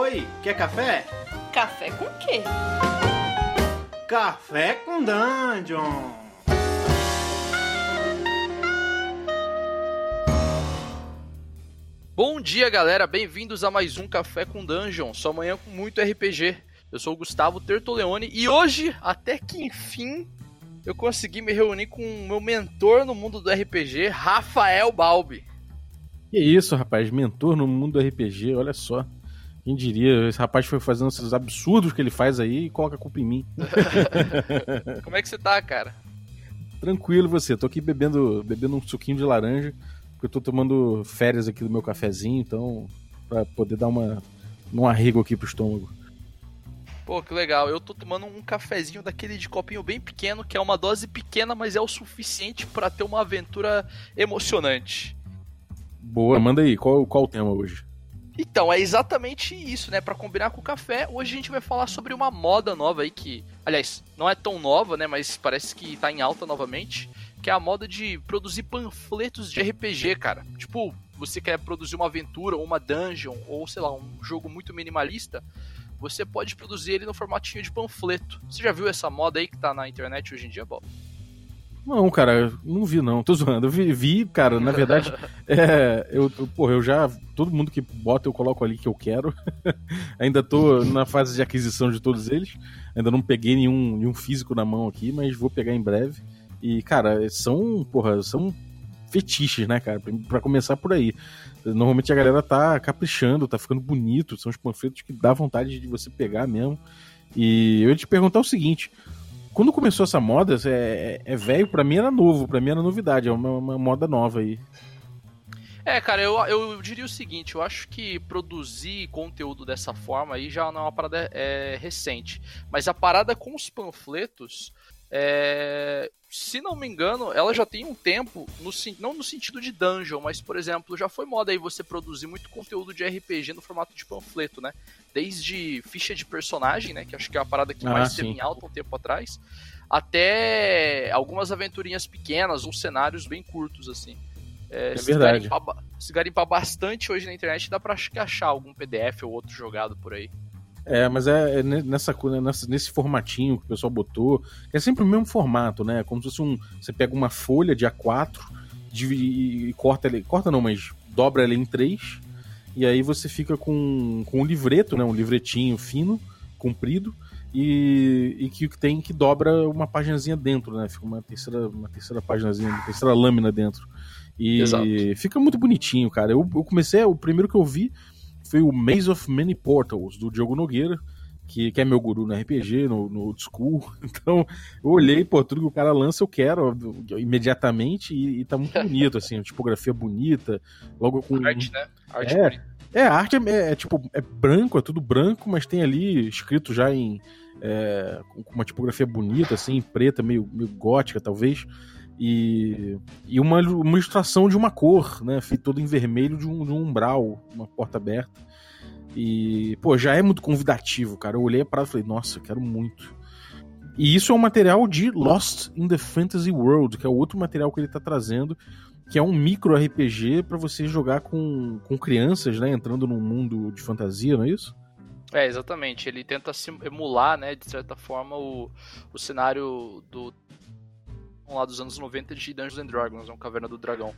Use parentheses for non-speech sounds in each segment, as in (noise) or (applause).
Oi, quer café? Café com quê? Café com Dungeon! Bom dia, galera. Bem-vindos a mais um Café com Dungeon. Sua manhã com muito RPG. Eu sou o Gustavo Tertoleone e hoje, até que enfim, eu consegui me reunir com o meu mentor no mundo do RPG, Rafael Balbi. Que isso, rapaz, mentor no mundo do RPG, olha só. Quem diria, esse rapaz foi fazendo esses absurdos que ele faz aí e coloca a culpa em mim. (laughs) Como é que você tá, cara? Tranquilo você, tô aqui bebendo, bebendo um suquinho de laranja, porque eu tô tomando férias aqui do meu cafezinho, então, pra poder dar uma, um arrego aqui pro estômago. Pô, que legal. Eu tô tomando um cafezinho daquele de copinho bem pequeno, que é uma dose pequena, mas é o suficiente para ter uma aventura emocionante. Boa, manda aí, qual, qual o tema hoje? Então, é exatamente isso, né? Para combinar com o café, hoje a gente vai falar sobre uma moda nova aí que, aliás, não é tão nova, né, mas parece que tá em alta novamente, que é a moda de produzir panfletos de RPG, cara. Tipo, você quer produzir uma aventura ou uma dungeon ou sei lá, um jogo muito minimalista, você pode produzir ele no formatinho de panfleto. Você já viu essa moda aí que tá na internet hoje em dia, Bob? Não, cara, não vi não, tô zoando. Eu vi, vi cara, na verdade, (laughs) é, eu, eu, porra, eu já, todo mundo que bota eu coloco ali que eu quero. (laughs) Ainda tô na fase de aquisição de todos eles. Ainda não peguei nenhum, nenhum físico na mão aqui, mas vou pegar em breve. E, cara, são, porra, são fetiches, né, cara? Pra começar por aí. Normalmente a galera tá caprichando, tá ficando bonito, são os panfletos que dá vontade de você pegar mesmo. E eu ia te perguntar o seguinte: quando começou essa moda, é, é velho, pra mim era novo, pra mim era novidade, é uma, uma moda nova aí. É, cara, eu, eu diria o seguinte, eu acho que produzir conteúdo dessa forma aí já não é uma parada é, recente. Mas a parada com os panfletos, é, se não me engano, ela já tem um tempo, no, não no sentido de dungeon, mas, por exemplo, já foi moda aí você produzir muito conteúdo de RPG no formato de panfleto, né? Desde ficha de personagem, né? Que acho que é a parada que ah, mais teve em alta um tempo atrás, até algumas aventurinhas pequenas, uns cenários bem curtos, assim. É, é se verdade. Garimpar, se garimpar bastante hoje na internet, dá pra achar algum PDF ou outro jogado por aí. É, mas é, é nessa, nessa, nesse formatinho que o pessoal botou, é sempre o mesmo formato, né? Como se fosse um. Você pega uma folha de A4 de, e corta ele. Corta não, mas dobra ela em três. E aí você fica com, com um livreto, né? Um livretinho fino, comprido, e, e que tem que dobra uma paginazinha dentro, né? Fica uma terceira, uma terceira paginazinha, uma terceira lâmina dentro. E Exato. fica muito bonitinho, cara. Eu, eu comecei, o primeiro que eu vi foi o Maze of Many Portals, do Diogo Nogueira, que, que é meu guru no RPG, no, no Old School. (laughs) Então, eu olhei, pô, tudo que o cara lança eu quero imediatamente e, e tá muito (laughs) bonito, assim, tipografia bonita, logo com... Arte, né? Arte é, bonita. É, a arte é, é, tipo, é branco, é tudo branco, mas tem ali escrito já em... É, com uma tipografia bonita, assim, preta, meio, meio gótica, talvez. E, e uma, uma ilustração de uma cor, né? Feito todo em vermelho de um, de um umbral, uma porta aberta. E, pô, já é muito convidativo, cara. Eu olhei a parada e falei, nossa, quero muito. E isso é um material de Lost in the Fantasy World, que é o outro material que ele tá trazendo, que é um micro RPG para você jogar com, com crianças, né? Entrando num mundo de fantasia, não é isso? É, exatamente. Ele tenta emular, né, de certa forma, o, o cenário do lá dos anos 90 de Dungeons and Dragons, é um Caverna do Dragão.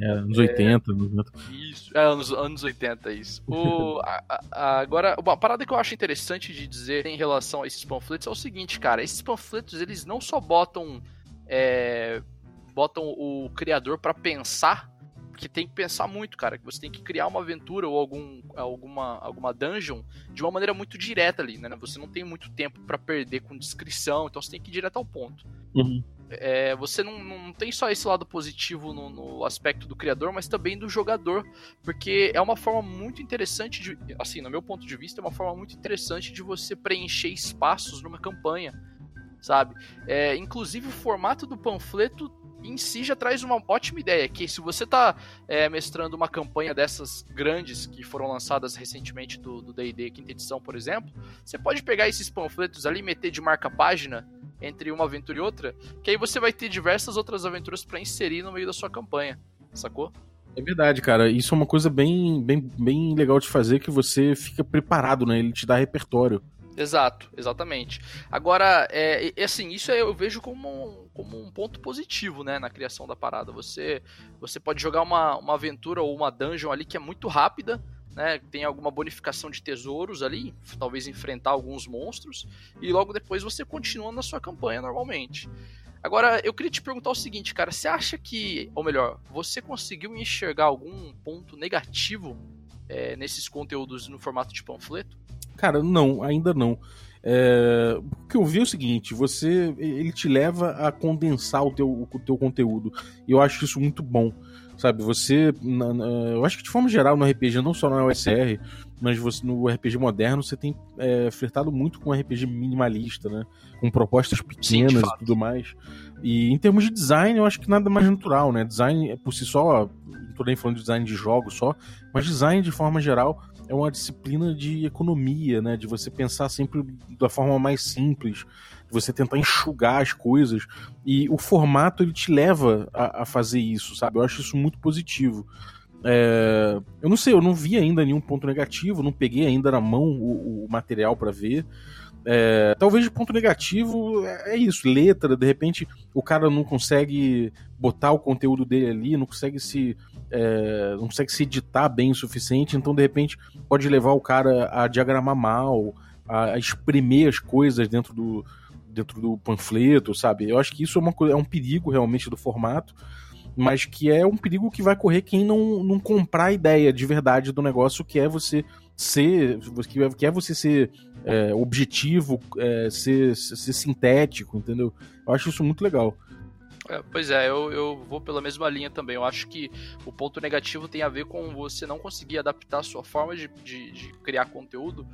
É, anos 80, é, Isso, é, anos, anos 80, isso. O, a, a, agora, uma parada que eu acho interessante de dizer em relação a esses panfletos é o seguinte, cara, esses panfletos, eles não só botam, é, botam o criador para pensar, porque tem que pensar muito, cara, que você tem que criar uma aventura ou algum, alguma, alguma dungeon de uma maneira muito direta ali, né? Você não tem muito tempo para perder com descrição, então você tem que ir direto ao ponto. Uhum é, você não, não tem só esse lado positivo no, no, aspecto do criador, mas também do jogador, porque é uma forma muito interessante de, assim, no meu ponto de vista, é uma forma muito interessante de você preencher espaços numa campanha, sabe? É, inclusive o formato do panfleto em si já traz uma ótima ideia, que se você está é, mestrando uma campanha dessas grandes que foram lançadas recentemente do D&D quinta edição, por exemplo, você pode pegar esses panfletos ali, meter de marca-página entre uma aventura e outra, que aí você vai ter diversas outras aventuras para inserir no meio da sua campanha, sacou? É verdade, cara. Isso é uma coisa bem, bem, bem legal de fazer que você fica preparado, né? Ele te dá repertório. Exato, exatamente. Agora, é, assim, isso eu vejo como um, como um ponto positivo, né, na criação da parada. Você, você pode jogar uma, uma aventura ou uma dungeon ali que é muito rápida, né, tem alguma bonificação de tesouros ali, talvez enfrentar alguns monstros, e logo depois você continua na sua campanha normalmente. Agora, eu queria te perguntar o seguinte, cara, você acha que, ou melhor, você conseguiu enxergar algum ponto negativo é, nesses conteúdos no formato de panfleto? Cara, não, ainda não. É, o que eu vi é o seguinte, você ele te leva a condensar o teu, o teu conteúdo. Eu acho isso muito bom. Sabe, você. Na, na, eu acho que de forma geral no RPG, não só na OSR, mas você, no RPG moderno, você tem é, flertado muito com RPG minimalista, né? Com propostas pequenas Sim, e tudo mais. E em termos de design, eu acho que nada mais natural, né? Design por si só, não tô nem falando de design de jogos só, mas design de forma geral é uma disciplina de economia, né? De você pensar sempre da forma mais simples, de você tentar enxugar as coisas. E o formato ele te leva a, a fazer isso, sabe? Eu acho isso muito positivo. É, eu não sei, eu não vi ainda nenhum ponto negativo, não peguei ainda na mão o, o material para ver. É, talvez de ponto negativo é, é isso, letra, de repente o cara não consegue botar o conteúdo dele ali, não consegue se é, não consegue se editar bem o suficiente, então de repente pode levar o cara a diagramar mal, a, a exprimir as coisas dentro do, dentro do panfleto, sabe? Eu acho que isso é, uma, é um perigo realmente do formato, mas que é um perigo que vai correr quem não, não comprar a ideia de verdade do negócio, que é você ser, que é você ser é, objetivo, é, ser, ser sintético, entendeu? Eu acho isso muito legal. É, pois é, eu, eu vou pela mesma linha também. Eu acho que o ponto negativo tem a ver com você não conseguir adaptar a sua forma de, de, de criar conteúdo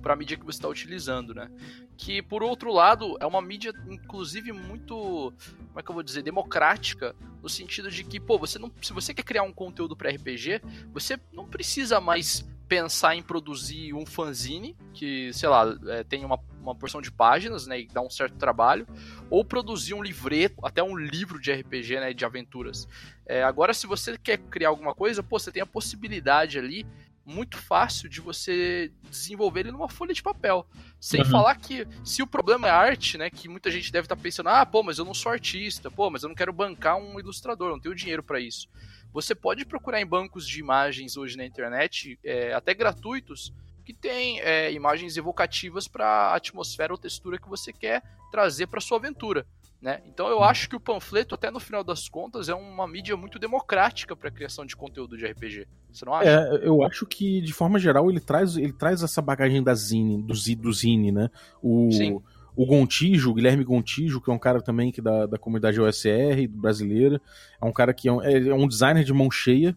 para a mídia que você está utilizando, né? Que por outro lado é uma mídia, inclusive, muito, como é que eu vou dizer, democrática, no sentido de que, pô, você não, se você quer criar um conteúdo para RPG, você não precisa mais pensar em produzir um fanzine, que, sei lá, é, tem uma, uma porção de páginas, né, e dá um certo trabalho, ou produzir um livreto, até um livro de RPG, né, de aventuras. É, agora, se você quer criar alguma coisa, pô, você tem a possibilidade ali muito fácil de você desenvolver ele numa folha de papel. Sem uhum. falar que se o problema é arte, né, que muita gente deve estar tá pensando, ah, pô, mas eu não sou artista, pô, mas eu não quero bancar um ilustrador, não tenho dinheiro para isso. Você pode procurar em bancos de imagens hoje na internet, é, até gratuitos, que tem é, imagens evocativas para a atmosfera ou textura que você quer trazer para sua aventura. Né? Então eu acho que o panfleto, até no final das contas, é uma mídia muito democrática para a criação de conteúdo de RPG. Você não acha? É, eu acho que, de forma geral, ele traz, ele traz essa bagagem da Zine, do, do Zine, né? O, Sim o Gontijo, o Guilherme Gontijo, que é um cara também que da, da comunidade OSR brasileira, é um cara que é um, é, é um designer de mão cheia,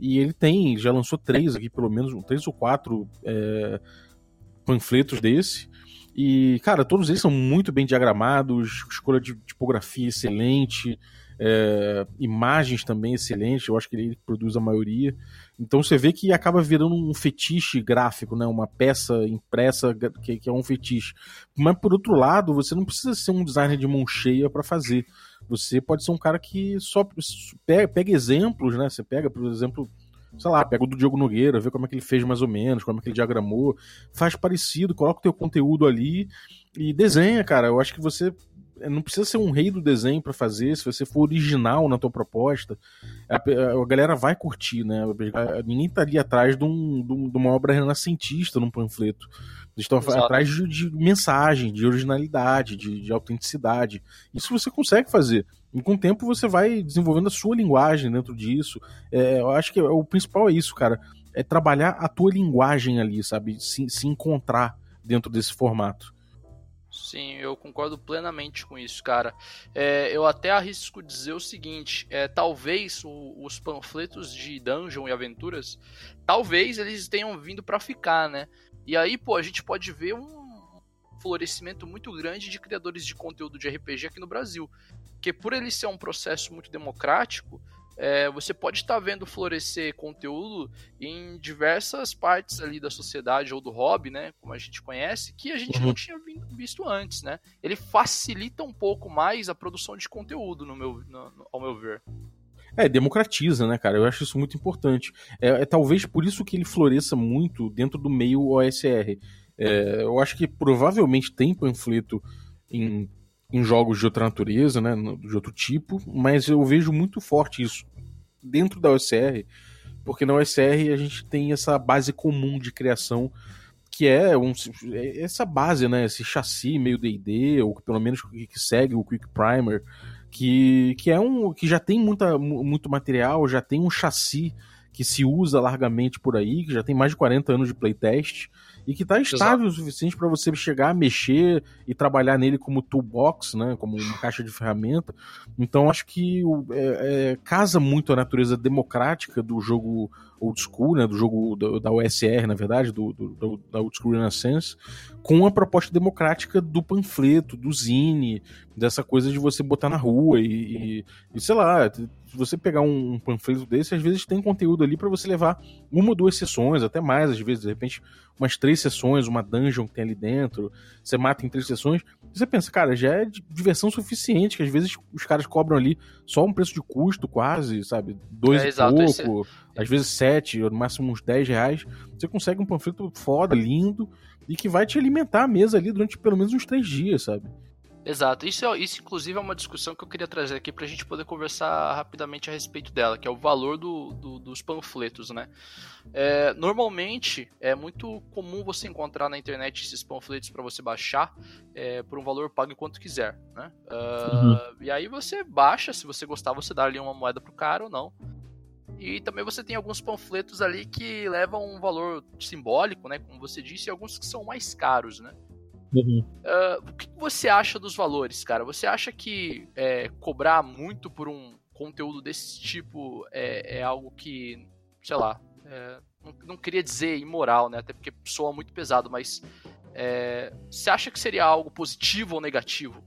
e ele tem, já lançou três aqui, pelo menos, três ou quatro é, panfletos desse. E, cara, todos eles são muito bem diagramados, escolha de tipografia excelente, é, imagens também excelentes, eu acho que ele produz a maioria. Então você vê que acaba virando um fetiche gráfico, né? Uma peça impressa que, que é um fetiche. Mas por outro lado, você não precisa ser um designer de mão cheia para fazer. Você pode ser um cara que só pega, pega, exemplos, né? Você pega, por exemplo, sei lá, pega o do Diogo Nogueira, vê como é que ele fez mais ou menos, como é que ele diagramou, faz parecido, coloca o teu conteúdo ali e desenha, cara. Eu acho que você é, não precisa ser um rei do desenho para fazer, se você for original na tua proposta, a, a, galera vai curtir, né? Ninguém tá ali atrás de, um, de uma obra renascentista num panfleto. Eles estão Exato. atrás de, de, mensagem, de originalidade, de, de, autenticidade. Isso você consegue fazer. E com o tempo você vai desenvolvendo a sua linguagem dentro disso. É, eu acho que o principal é isso, cara. É trabalhar a tua linguagem ali, sabe? Se, se encontrar dentro desse formato. Sim, eu concordo plenamente com isso, cara. É, eu até arrisco dizer o seguinte: é, talvez o, os panfletos de dungeon e aventuras, talvez eles tenham vindo para ficar, né? E aí, pô, a gente pode ver um florescimento muito grande de criadores de conteúdo de RPG aqui no Brasil. Porque por ele ser um processo muito democrático, é, você pode estar vendo florescer conteúdo em diversas partes ali da sociedade ou do hobby, né, como a gente conhece, que a gente uhum. não tinha visto antes, né? Ele facilita um pouco mais a produção de conteúdo, no meu, no, ao meu ver. É, democratiza, né, cara? Eu acho isso muito importante. É, é talvez por isso que ele floresça muito dentro do meio OSR. É, eu acho que provavelmente tem panfleto em, em jogos de outra natureza, né, de outro tipo, mas eu vejo muito forte isso dentro da OSR, porque na OSR a gente tem essa base comum de criação que é um, é essa base, né, esse chassi meio D&D, ou pelo menos que segue o Quick Primer, que, que é um que já tem muita, muito material, já tem um chassi que se usa largamente por aí, que já tem mais de 40 anos de playtest e que está estável Exato. o suficiente para você chegar, mexer e trabalhar nele como toolbox, né, como uma caixa de ferramenta. Então acho que é, é, casa muito a natureza democrática do jogo old school, né, do jogo da, da USR, na verdade, do, do, da old school Renaissance, com a proposta democrática do panfleto, do zine, dessa coisa de você botar na rua e, e, e sei lá, se você pegar um, panfleto desse, às vezes tem conteúdo ali para você levar uma ou duas sessões, até mais, às vezes, de repente, umas três sessões, uma dungeon que tem ali dentro, você mata em três sessões. Você pensa, cara, já é diversão suficiente, que às vezes os caras cobram ali só um preço de custo, quase, sabe? Dois é, e exato, pouco, esse... às vezes sete, ou no máximo uns dez reais. Você consegue um panfleto foda, lindo, e que vai te alimentar a mesa ali durante pelo menos uns três dias, sabe? Exato. Isso, é, isso, inclusive, é uma discussão que eu queria trazer aqui para a gente poder conversar rapidamente a respeito dela, que é o valor do, do, dos panfletos, né? É, normalmente, é muito comum você encontrar na internet esses panfletos para você baixar é, por um valor pago enquanto quiser, né? Uh, uhum. E aí você baixa, se você gostar, você dá ali uma moeda pro cara ou não. E também você tem alguns panfletos ali que levam um valor simbólico, né? Como você disse, e alguns que são mais caros, né? Uhum. Uh, o que você acha dos valores, cara? Você acha que é, cobrar muito por um conteúdo desse tipo é, é algo que, sei lá, é, não, não, queria dizer imoral, né? Até porque soa muito pesado, mas é, você acha que seria algo positivo ou negativo?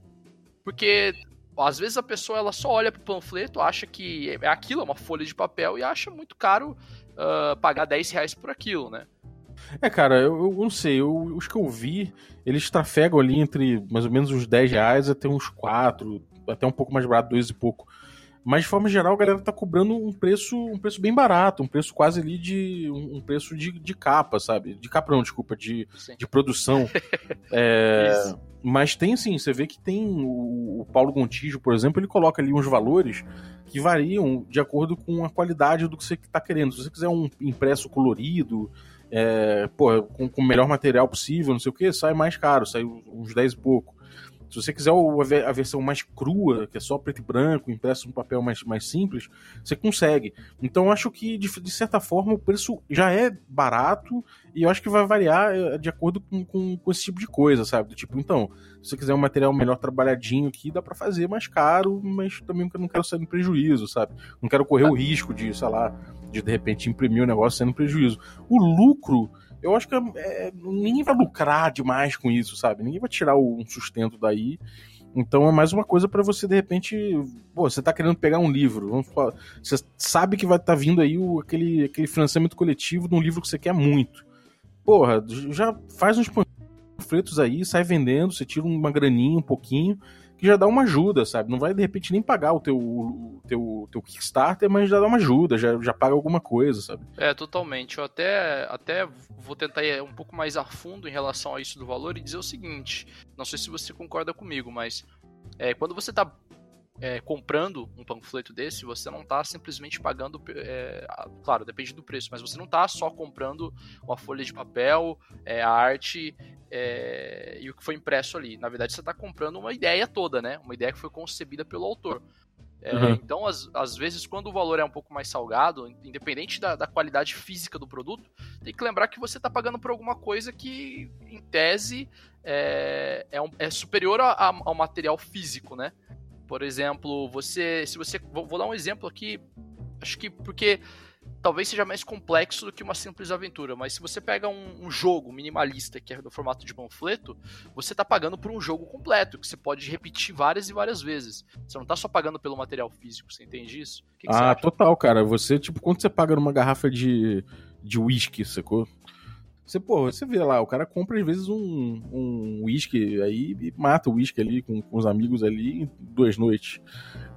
Porque às vezes a pessoa ela só olha pro panfleto, acha que é aquilo, é uma folha de papel e acha muito caro uh, pagar 10 reais por aquilo, né? É, cara, eu, eu não sei. Eu, os que eu vi, eles trafegam ali entre mais ou menos uns 10 reais até uns 4, até um pouco mais barato, 2 e pouco. Mas de forma geral, a galera tá cobrando um preço, um preço bem barato, um preço quase ali de. um preço de, de capa, sabe? De capa não, desculpa, de, de produção. (laughs) é, mas tem sim, você vê que tem o, o Paulo Gontijo, por exemplo, ele coloca ali uns valores que variam de acordo com a qualidade do que você está querendo. Se você quiser um impresso colorido, é, pô, com, com o melhor material possível, não sei o que, sai mais caro, sai uns 10 e pouco. Se você quiser a versão mais crua, que é só preto e branco, impresso um papel mais, mais simples, você consegue. Então eu acho que, de, de certa forma, o preço já é barato e eu acho que vai variar eh, de acordo com, com, com esse tipo de coisa, sabe? Do tipo, então, se você quiser um material melhor trabalhadinho aqui, dá para fazer mais caro, mas também não quero sair no prejuízo, sabe? Não quero correr o risco de, sei lá, de de repente imprimir o negócio sendo prejuízo. O lucro, eu acho que é, é, ninguém vai lucrar demais com isso, sabe? Ninguém vai tirar um sustento daí. Então é mais uma coisa para você, de repente. Pô, você tá querendo pegar um livro. Vamos falar, você sabe que vai estar tá vindo aí o, aquele, aquele financiamento coletivo de um livro que você quer muito. Porra, já faz uns panfletos aí, sai vendendo, você tira uma graninha, um pouquinho que já dá uma ajuda, sabe? Não vai de repente nem pagar o teu, o teu, teu Kickstarter, mas já dá uma ajuda, já, já paga alguma coisa, sabe? É, totalmente. Eu até, até vou tentar ir um pouco mais a fundo em relação a isso do valor e dizer o seguinte: não sei se você concorda comigo, mas é, quando você está é, comprando um panfleto desse, você não está simplesmente pagando, é, claro, depende do preço, mas você não está só comprando uma folha de papel, é, a arte é, e o que foi impresso ali. Na verdade, você está comprando uma ideia toda, né? Uma ideia que foi concebida pelo autor. É, uhum. Então, às, às vezes, quando o valor é um pouco mais salgado, independente da, da qualidade física do produto, tem que lembrar que você está pagando por alguma coisa que, em tese, é, é, um, superior a, a, ao material físico, né? Por exemplo, você. Se você. Vou, vou dar um exemplo aqui. Acho que porque talvez seja mais complexo do que uma simples aventura, mas se você pega um, um jogo minimalista que é do formato de panfleto, você está pagando por um jogo completo, que você pode repetir várias e várias vezes. Você não está só pagando pelo material físico, você entende isso? Que que ah, total, cara. Você, tipo, quando você paga numa garrafa de, de whisky, sacou? Você, pô, você vê lá, o cara compra às vezes um, um whisky aí e mata o whisky ali com, com os amigos ali em duas noites.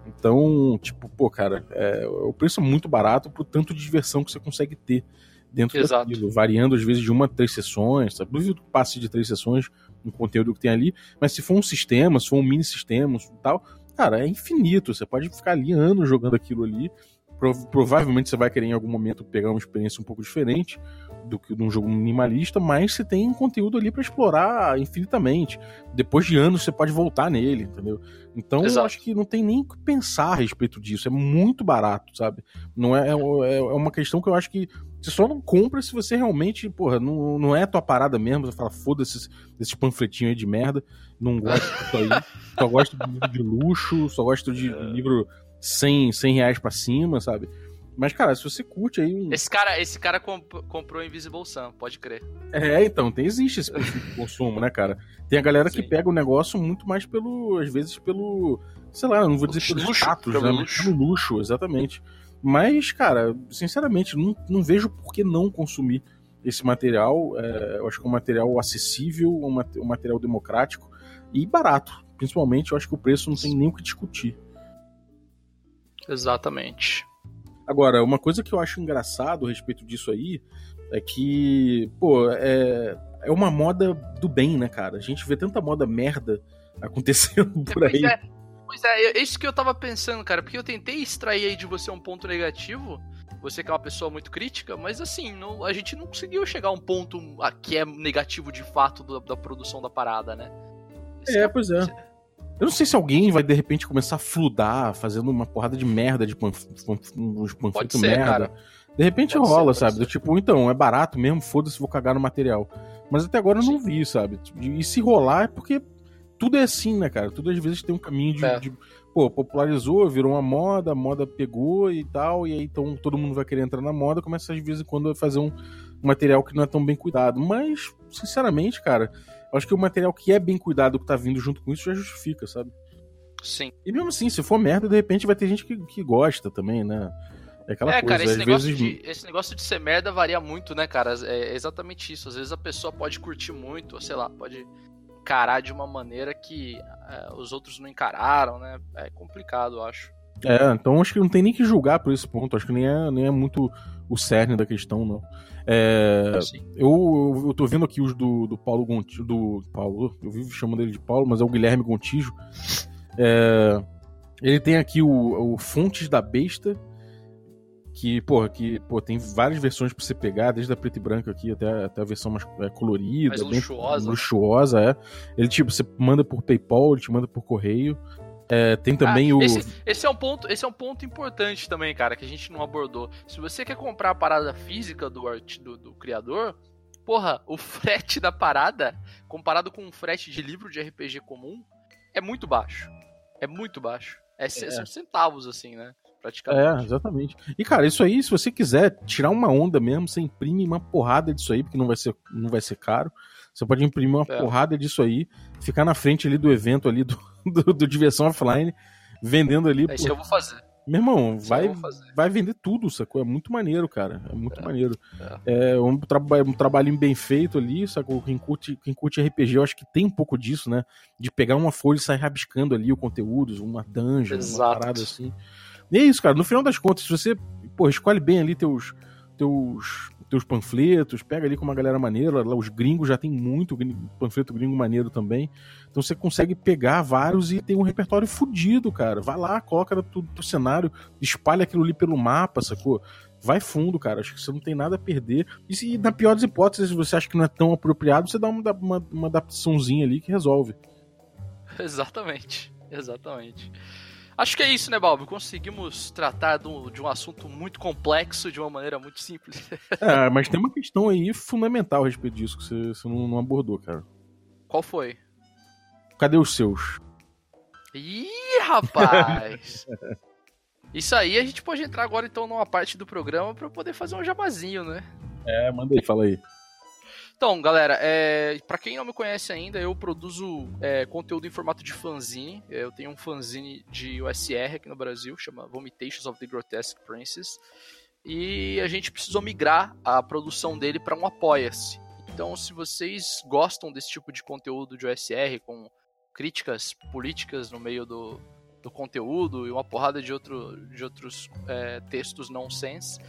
Então, tipo, pô, cara, é, o preço é muito barato pro tanto de diversão que você consegue ter dentro Exato. daquilo, variando às vezes de uma a três sessões, sabe? Duvido que passe de três sessões no conteúdo que tem ali, mas se for um sistema, se for um mini sistema e tal, cara, é infinito. Você pode ficar ali anos jogando aquilo ali. Pro- provavelmente você vai querer em algum momento pegar uma experiência um pouco diferente do que de um jogo minimalista, mas você tem conteúdo ali pra explorar infinitamente. Depois de anos você pode voltar nele, entendeu? Então eu Exato. acho que não tem nem o que pensar a respeito disso. É muito barato, sabe? Não é, é, é uma questão que eu acho que você só não compra se você realmente, porra, não, não é a tua parada mesmo. Você fala, foda-se esse- esses panfletinhos aí de merda, não gosto disso aí. só gosto de livro de luxo, só gosto de (laughs) livro 100, 100 reais pra cima, sabe? Mas, cara, se você curte aí um. Esse cara, esse cara comp- comprou Invisible Sun, pode crer. É, então, tem, existe esse perfil de consumo, né, cara? Tem a galera que Sim. pega o negócio muito mais pelo, às vezes, pelo, sei lá, não vou dizer pelo Luxo, status, pelo né? Luxo. pelo luxo, exatamente. Mas, cara, sinceramente, não, não vejo por que não consumir esse material. É, eu acho que é um material acessível, um, um material democrático e barato. Principalmente, eu acho que o preço não tem nem o que discutir. Exatamente. Agora, uma coisa que eu acho engraçado a respeito disso aí é que, pô, é, é uma moda do bem, né, cara? A gente vê tanta moda merda acontecendo (laughs) por aí. Pois é, pois é, é isso que eu tava pensando, cara, porque eu tentei extrair aí de você um ponto negativo, você que é uma pessoa muito crítica, mas assim, não- a gente não conseguiu chegar a um ponto que é negativo de fato da, da produção da parada, né? Esse É, que pois é. Eu não sei se alguém vai de repente começar a fludar, fazendo uma porrada de merda de panf uns panfletos ser, merda. cara. De repente Pode ser, rola, pode sabe? ser. Do tipo, então, é barato mesmo, foda-se, vou cagar no material. Mas até agora eu não vi, sabe? E se rolar é porque tudo é assim, né, cara? Tudo às vezes tem um caminho de. É. de- pô, popularizou, virou uma moda, a moda pegou e tal, e aí então todo mundo vai querer entrar na moda, começa de vez em quando a fazer um material que não é tão bem cuidado. Mas, sinceramente, cara, acho que o material que é bem cuidado, que tá vindo junto com isso, já justifica, sabe? Sim. E mesmo assim, se for merda, de repente vai ter gente que, que gosta também, né? É aquela é, coisa, cara, esse negócio, vezes. de, esse negócio de ser merda varia muito, né, cara? É exatamente isso. Às vezes a pessoa pode curtir muito, ou sei lá, pode encarar de uma maneira que é, os outros não encararam, né? É complicado, eu acho. É, então acho que não tem nem que julgar por esse ponto. Acho que nem é, nem é muito o cerne da questão, não. É, Sim. eu, eu tô vendo aqui os do, do Paulo Gontijo. Do Paulo, eu vivo chamando ele de Paulo, mas é o Guilherme Gontijo. É, ele tem aqui o, o Fontes da Besta. Que, porra, que, pô, tem várias versões pra você pegar, desde a preta e branca aqui até, até a versão mais é, colorida. Mais bem luxuosa, né? Luxuosa, é. Ele, tipo, você manda por PayPal, ele te manda por correio. É, tem também Ah, o. Esse, esse é um ponto, esse é um ponto importante também, cara, que a gente não abordou. Se você quer comprar a parada física do, art, do, do criador, porra, o frete da parada, comparado com um frete de livro de RPG comum, é muito baixo. É muito baixo. É, É. são centavos, assim, né? É, Praticamente. exatamente. E, cara, isso aí, se você quiser tirar uma onda mesmo, você imprime uma porrada disso aí, porque não vai ser, não vai ser caro. Você pode imprimir uma É. porrada disso aí, ficar na frente ali do evento ali do, (laughs) do, do Diversão Offline, vendendo ali. É isso pô. eu vou fazer. Meu irmão, Isso vai, vai vender tudo, sacou? É muito maneiro, cara. É muito É. maneiro. É, um, traba um trabalhinho bem feito ali, sacou? Quem curte, quem curte RPG, eu acho que tem um pouco disso, né? De pegar uma folha e sair rabiscando ali o conteúdo, uma dungeon, uma Exato. parada assim. E é isso, cara. No final das contas, se você, pô, escolhe bem ali teus, teus, teus panfletos, pega ali com uma galera maneira, lá os gringos já tem muito panfleto gringo maneiro também. Então você consegue pegar vários e tem um repertório fudido, cara. Vai lá, coloca no teu cenário, espalha aquilo ali pelo mapa, sacou? Vai fundo, cara. Acho que você não tem nada a perder. E se na pior das hipóteses você acha que não é tão apropriado, você dá uma, uma, uma adaptaçãozinha ali que resolve. (laughs) Exatamente. Exatamente. Acho que é isso, né, Balbo? Conseguimos tratar do- de um assunto muito complexo de uma maneira muito simples. (laughs) É, mas tem uma questão aí fundamental a respeito disso que você, você não, não abordou, cara. Qual foi? Cadê os seus? Ih, rapaz! (laughs) Isso aí a gente pode entrar agora então numa parte do programa pra poder fazer um jabazinho, né? É, manda aí, fala aí. Então, galera, é, para quem não me conhece ainda, eu produzo é, conteúdo em formato de fanzine. Eu tenho um fanzine de USR aqui no Brasil, chama Vomitations of the Grotesque Princess. E a gente precisou migrar a produção dele para um Apoia-se. Então, se vocês gostam desse tipo de conteúdo de OSR, com críticas políticas no meio do, do conteúdo e uma porrada de, outro, de outros é, textos nonsense,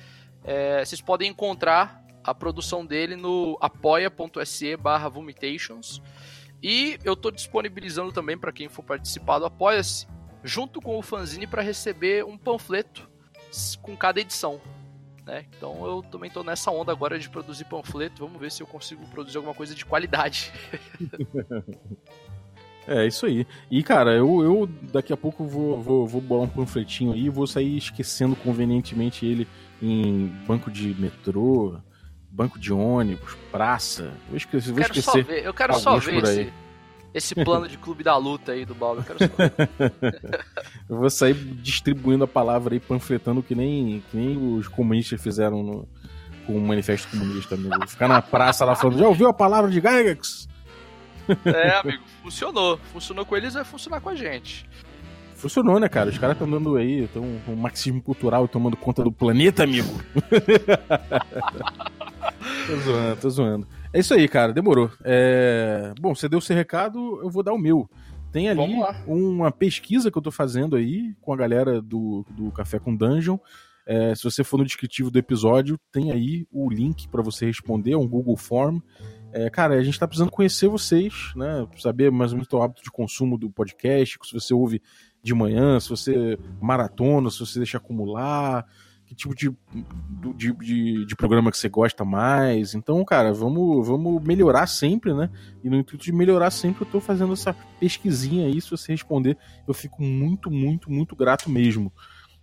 é, vocês podem encontrar a produção dele no apoia.se barra vomitations. E eu estou disponibilizando também para quem for participar do Apoia-se, junto com o fanzine para receber um panfleto com cada edição. Né? Então eu também estou nessa onda agora de produzir panfleto. Vamos ver se eu consigo produzir alguma coisa de qualidade. (laughs) É, isso aí. E, cara, eu, eu daqui a pouco vou, vou, vou bolar um panfletinho aí e vou sair esquecendo convenientemente ele em banco de metrô, banco de ônibus, praça. Vou esquecer. Vou quero esquecer só ver, eu quero só ver esse, esse plano de clube da luta aí do Balbo. Eu quero só ver. (laughs) eu vou sair distribuindo a palavra aí, panfletando que nem, que nem os comunistas fizeram no, com o Manifesto Comunista, amigo. Ficar na praça lá falando, já ouviu a palavra de Gygax? É, amigo, funcionou. Funcionou com eles, vai funcionar com a gente. Funcionou, né, cara? Os caras estão dando aí, estão um marxismo cultural tomando conta do planeta, amigo. (laughs) tô zoando, tô zoando. É isso aí, cara, demorou. É... Bom, você deu o seu recado, eu vou dar o meu. Tem ali uma pesquisa que eu tô fazendo aí com a galera do, do Café com Dungeon. É, se você for no descritivo do episódio, tem aí o link para você responder, é um Google Form. É, cara, a gente tá precisando conhecer vocês, né? Saber mais ou menos o hábito de consumo do podcast, se você ouve de manhã, se você maratona, se você deixa acumular, que tipo de, de, de, de, programa que você gosta mais. Então, cara, vamos, vamos melhorar sempre, né? E no intuito de melhorar sempre, eu tô fazendo essa pesquisinha aí. Se você responder, eu fico muito, muito, muito grato mesmo.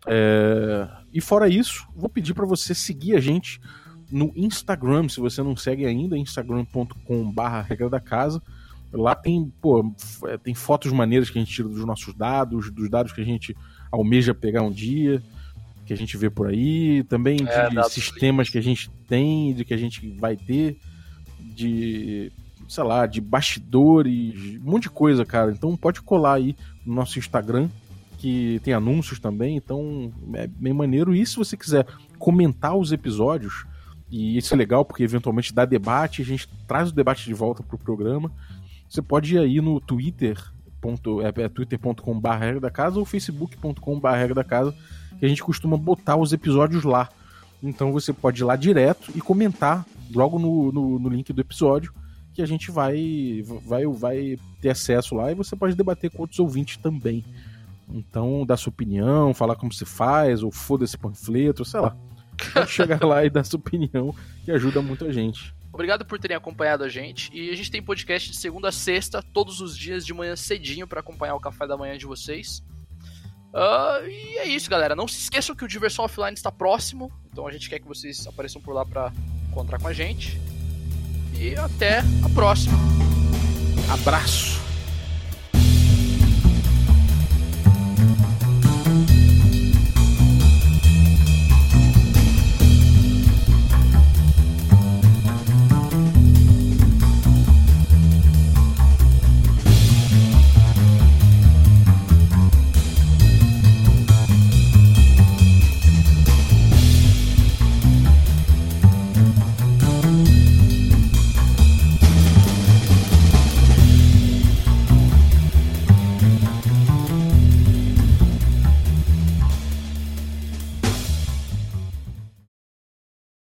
É... E fora isso, vou pedir para você seguir a gente no Instagram, se você não segue ainda, instagram.com/barra regra da casa. Lá tem, pô, é, tem fotos maneiras que a gente tira dos nossos dados, dos dados que a gente almeja pegar um dia, que a gente vê por aí, também é, de sistemas que a gente tem, de que a gente vai ter, de, sei lá, de bastidores, um monte de coisa, cara. Então pode colar aí no nosso Instagram, que tem anúncios também, então é bem maneiro. E se você quiser comentar os episódios, e isso é legal porque eventualmente dá debate, a gente traz o debate de volta pro programa. Você pode ir aí no Twitter, ponto, é, é twitter.com.br da casa ou facebook.com.br da casa, que a gente costuma botar os episódios lá. Então você pode ir lá direto e comentar logo no, no, no link do episódio que a gente vai, vai, vai ter acesso lá e você pode debater com outros ouvintes também. Então, dar sua opinião, falar como se faz, ou foda esse panfleto, sei lá. Pode chegar (laughs) lá e dar sua opinião, que ajuda muito a gente. Obrigado por terem acompanhado a gente. E a gente tem podcast de segunda a sexta, todos os dias de manhã cedinho para acompanhar o café da manhã de vocês. Uh, e é isso, galera. Não se esqueçam que o Diversão Offline está próximo. Então a gente quer que vocês apareçam por lá para encontrar com a gente. E até a próxima. Abraço.